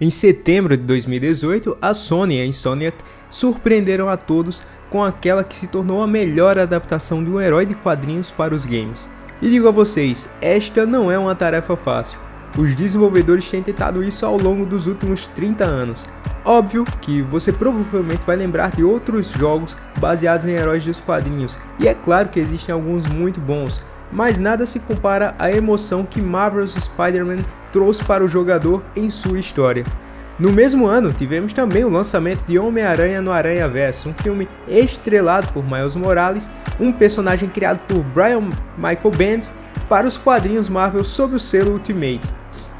Em setembro de 2018, a Sony e a Insomniac surpreenderam a todos com aquela que se tornou a melhor adaptação de um herói de quadrinhos para os games. E digo a vocês, esta não é uma tarefa fácil. Os desenvolvedores têm tentado isso ao longo dos últimos 30 anos. Óbvio que você provavelmente vai lembrar de outros jogos baseados em heróis dos quadrinhos, e é claro que existem alguns muito bons, mas nada se compara à emoção que Marvel's Spider-Man trouxe para o jogador em sua história. No mesmo ano, tivemos também o lançamento de Homem-Aranha no Aranha Verso, um filme estrelado por Miles Morales, um personagem criado por Brian Michael Bendis para os quadrinhos Marvel sob o selo Ultimate,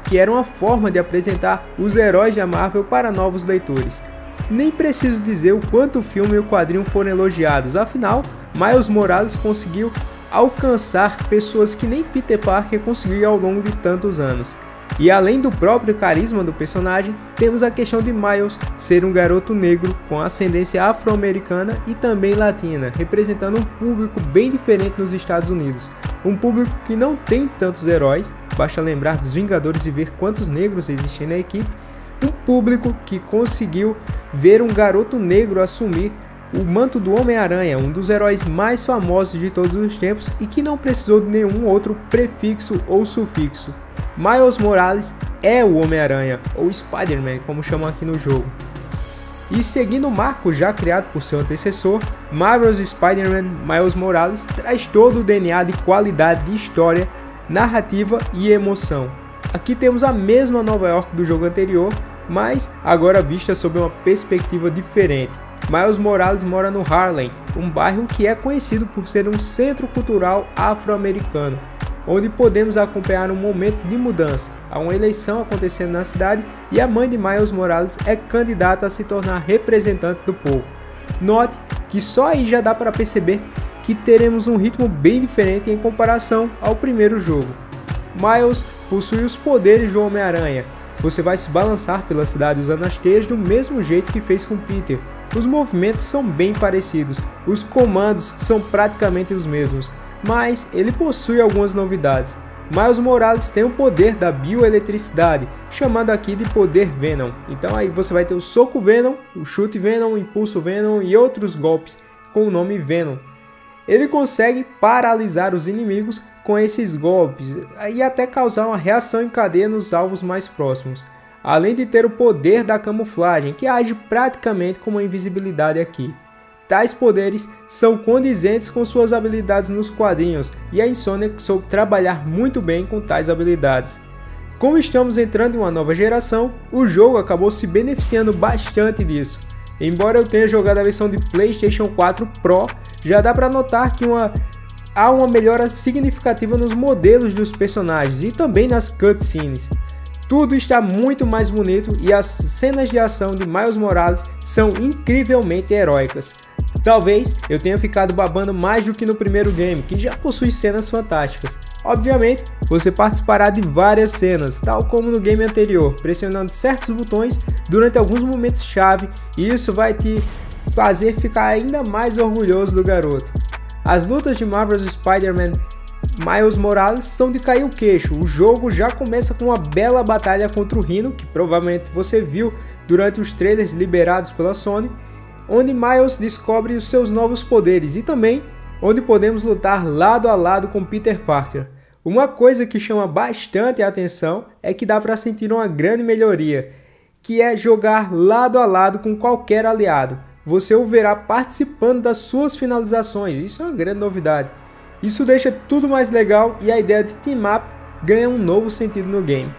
que era uma forma de apresentar os heróis da Marvel para novos leitores. Nem preciso dizer o quanto o filme e o quadrinho foram elogiados, afinal, Miles Morales conseguiu alcançar pessoas que nem Peter Parker conseguiu ao longo de tantos anos. E além do próprio carisma do personagem, temos a questão de Miles ser um garoto negro com ascendência afro-americana e também latina, representando um público bem diferente nos Estados Unidos. Um público que não tem tantos heróis, basta lembrar dos Vingadores e ver quantos negros existem na equipe. Um público que conseguiu ver um garoto negro assumir o manto do Homem-Aranha, um dos heróis mais famosos de todos os tempos e que não precisou de nenhum outro prefixo ou sufixo. Miles Morales é o Homem-Aranha, ou Spider-Man, como chamam aqui no jogo. E seguindo o marco já criado por seu antecessor, Marvel's Spider-Man Miles Morales traz todo o DNA de qualidade de história, narrativa e emoção. Aqui temos a mesma Nova York do jogo anterior, mas agora vista sob uma perspectiva diferente. Miles Morales mora no Harlem, um bairro que é conhecido por ser um centro cultural afro-americano onde podemos acompanhar um momento de mudança. Há uma eleição acontecendo na cidade e a mãe de Miles Morales é candidata a se tornar representante do povo. Note que só aí já dá para perceber que teremos um ritmo bem diferente em comparação ao primeiro jogo. Miles possui os poderes do Homem-Aranha. Você vai se balançar pela cidade usando as teias do mesmo jeito que fez com Peter. Os movimentos são bem parecidos, os comandos são praticamente os mesmos mas ele possui algumas novidades. Miles Morales tem o poder da bioeletricidade, chamado aqui de poder Venom. Então aí você vai ter o soco Venom, o chute Venom, o impulso Venom e outros golpes com o nome Venom. Ele consegue paralisar os inimigos com esses golpes e até causar uma reação em cadeia nos alvos mais próximos. Além de ter o poder da camuflagem, que age praticamente como a invisibilidade aqui. Tais poderes são condizentes com suas habilidades nos quadrinhos e a Insomniac soube trabalhar muito bem com tais habilidades. Como estamos entrando em uma nova geração, o jogo acabou se beneficiando bastante disso. Embora eu tenha jogado a versão de PlayStation 4 Pro, já dá para notar que uma, há uma melhora significativa nos modelos dos personagens e também nas cutscenes. Tudo está muito mais bonito e as cenas de ação de Miles Morales são incrivelmente heróicas. Talvez eu tenha ficado babando mais do que no primeiro game, que já possui cenas fantásticas. Obviamente, você participará de várias cenas, tal como no game anterior, pressionando certos botões durante alguns momentos chave, e isso vai te fazer ficar ainda mais orgulhoso do garoto. As lutas de Marvel's Spider-Man Miles Morales são de cair o queixo. O jogo já começa com uma bela batalha contra o Rhino, que provavelmente você viu durante os trailers liberados pela Sony, onde Miles descobre os seus novos poderes e também onde podemos lutar lado a lado com Peter Parker. Uma coisa que chama bastante a atenção é que dá para sentir uma grande melhoria, que é jogar lado a lado com qualquer aliado. Você o verá participando das suas finalizações, isso é uma grande novidade. Isso deixa tudo mais legal e a ideia de team up ganha um novo sentido no game.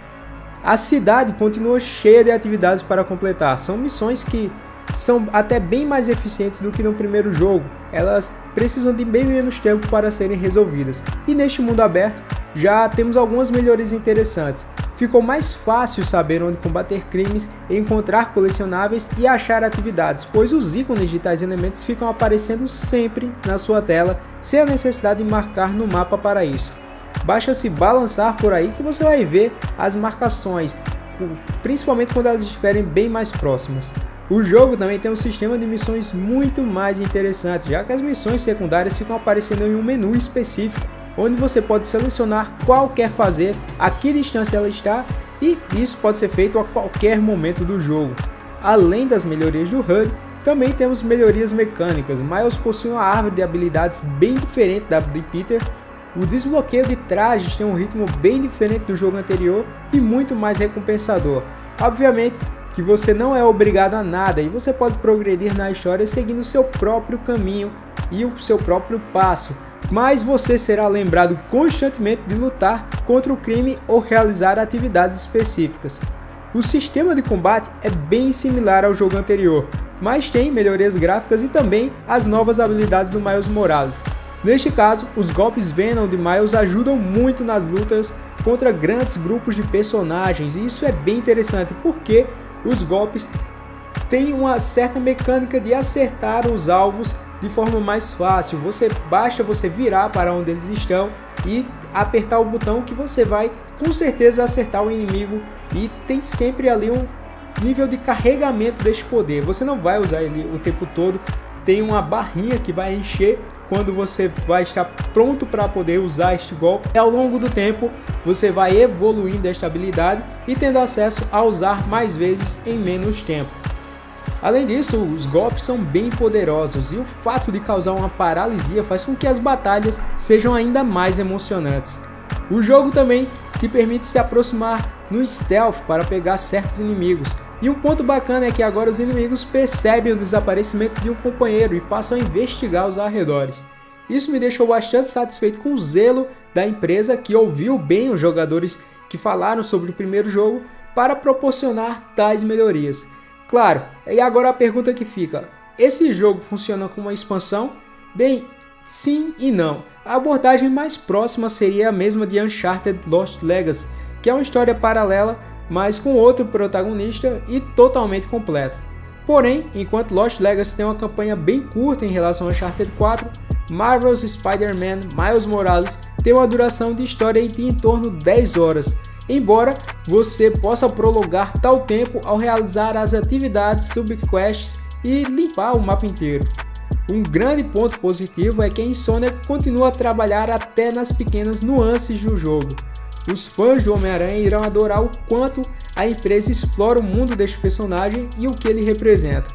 A cidade continua cheia de atividades para completar, são missões que são até bem mais eficientes do que no primeiro jogo. Elas precisam de bem menos tempo para serem resolvidas. E neste mundo aberto, já temos algumas melhorias interessantes. Ficou mais fácil saber onde combater crimes, encontrar colecionáveis e achar atividades, pois os ícones de tais elementos ficam aparecendo sempre na sua tela, sem a necessidade de marcar no mapa para isso. Basta se balançar por aí que você vai ver as marcações, principalmente quando elas estiverem bem mais próximas. O jogo também tem um sistema de missões muito mais interessante, já que as missões secundárias ficam aparecendo em um menu específico, onde você pode selecionar qual quer fazer, a que distância ela está e isso pode ser feito a qualquer momento do jogo. Além das melhorias do HUD, também temos melhorias mecânicas. Miles possui uma árvore de habilidades bem diferente da de Peter. O desbloqueio de trajes tem um ritmo bem diferente do jogo anterior e muito mais recompensador. Obviamente que você não é obrigado a nada e você pode progredir na história seguindo seu próprio caminho e o seu próprio passo, mas você será lembrado constantemente de lutar contra o crime ou realizar atividades específicas. O sistema de combate é bem similar ao jogo anterior, mas tem melhorias gráficas e também as novas habilidades do Miles Morales. Neste caso, os golpes Venom de Miles ajudam muito nas lutas contra grandes grupos de personagens, e isso é bem interessante porque os golpes têm uma certa mecânica de acertar os alvos de forma mais fácil. Você basta você virar para onde eles estão e apertar o botão que você vai com certeza acertar o inimigo e tem sempre ali um nível de carregamento deste poder. Você não vai usar ele o tempo todo, tem uma barrinha que vai encher quando você vai estar pronto para poder usar este golpe. E ao longo do tempo, você vai evoluindo esta habilidade e tendo acesso a usar mais vezes em menos tempo. Além disso, os golpes são bem poderosos e o fato de causar uma paralisia faz com que as batalhas sejam ainda mais emocionantes. O jogo também te permite se aproximar no stealth para pegar certos inimigos. E um ponto bacana é que agora os inimigos percebem o desaparecimento de um companheiro e passam a investigar os arredores. Isso me deixou bastante satisfeito com o zelo da empresa que ouviu bem os jogadores que falaram sobre o primeiro jogo para proporcionar tais melhorias. Claro, e agora a pergunta que fica: esse jogo funciona como uma expansão? Bem, sim e não. A abordagem mais próxima seria a mesma de Uncharted Lost Legacy, que é uma história paralela, mas com outro protagonista e totalmente completa. Porém, enquanto Lost Legacy tem uma campanha bem curta em relação a Uncharted 4, Marvel's Spider-Man Miles Morales tem uma duração de história de em torno de 10 horas, embora você possa prolongar tal tempo ao realizar as atividades subquests e limpar o mapa inteiro. Um grande ponto positivo é que a Insomniac continua a trabalhar até nas pequenas nuances do jogo, os fãs do Homem-Aranha irão adorar o quanto a empresa explora o mundo deste personagem e o que ele representa.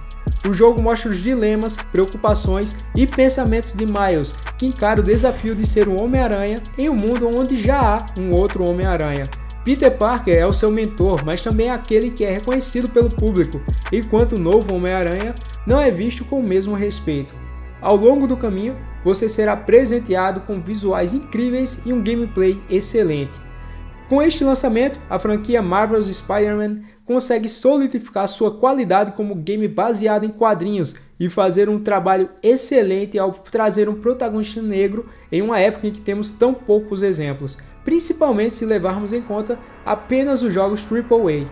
O jogo mostra os dilemas, preocupações e pensamentos de Miles, que encara o desafio de ser um Homem-Aranha em um mundo onde já há um outro Homem-Aranha. Peter Parker é o seu mentor, mas também é aquele que é reconhecido pelo público, enquanto o novo Homem-Aranha não é visto com o mesmo respeito. Ao longo do caminho, você será presenteado com visuais incríveis e um gameplay excelente. Com este lançamento, a franquia Marvel's Spider-Man consegue solidificar sua qualidade como game baseado em quadrinhos e fazer um trabalho excelente ao trazer um protagonista negro em uma época em que temos tão poucos exemplos, principalmente se levarmos em conta apenas os jogos AAA.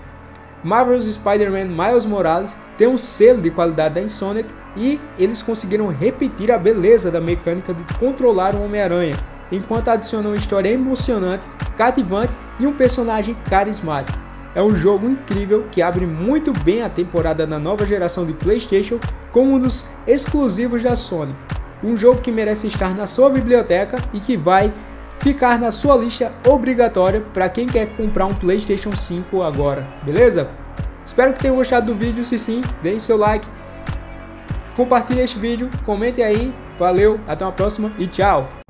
Marvel's Spider-Man Miles Morales tem um selo de qualidade da Insomniac e eles conseguiram repetir a beleza da mecânica de controlar o Homem-Aranha, enquanto adicionam uma história emocionante, cativante e um personagem carismático. É um jogo incrível que abre muito bem a temporada da nova geração de PlayStation como um dos exclusivos da Sony. Um jogo que merece estar na sua biblioteca e que vai ficar na sua lista obrigatória para quem quer comprar um PlayStation 5 agora, beleza? Espero que tenham gostado do vídeo, se sim, deem seu like, compartilhe este vídeo, comente aí, valeu, até uma próxima e tchau!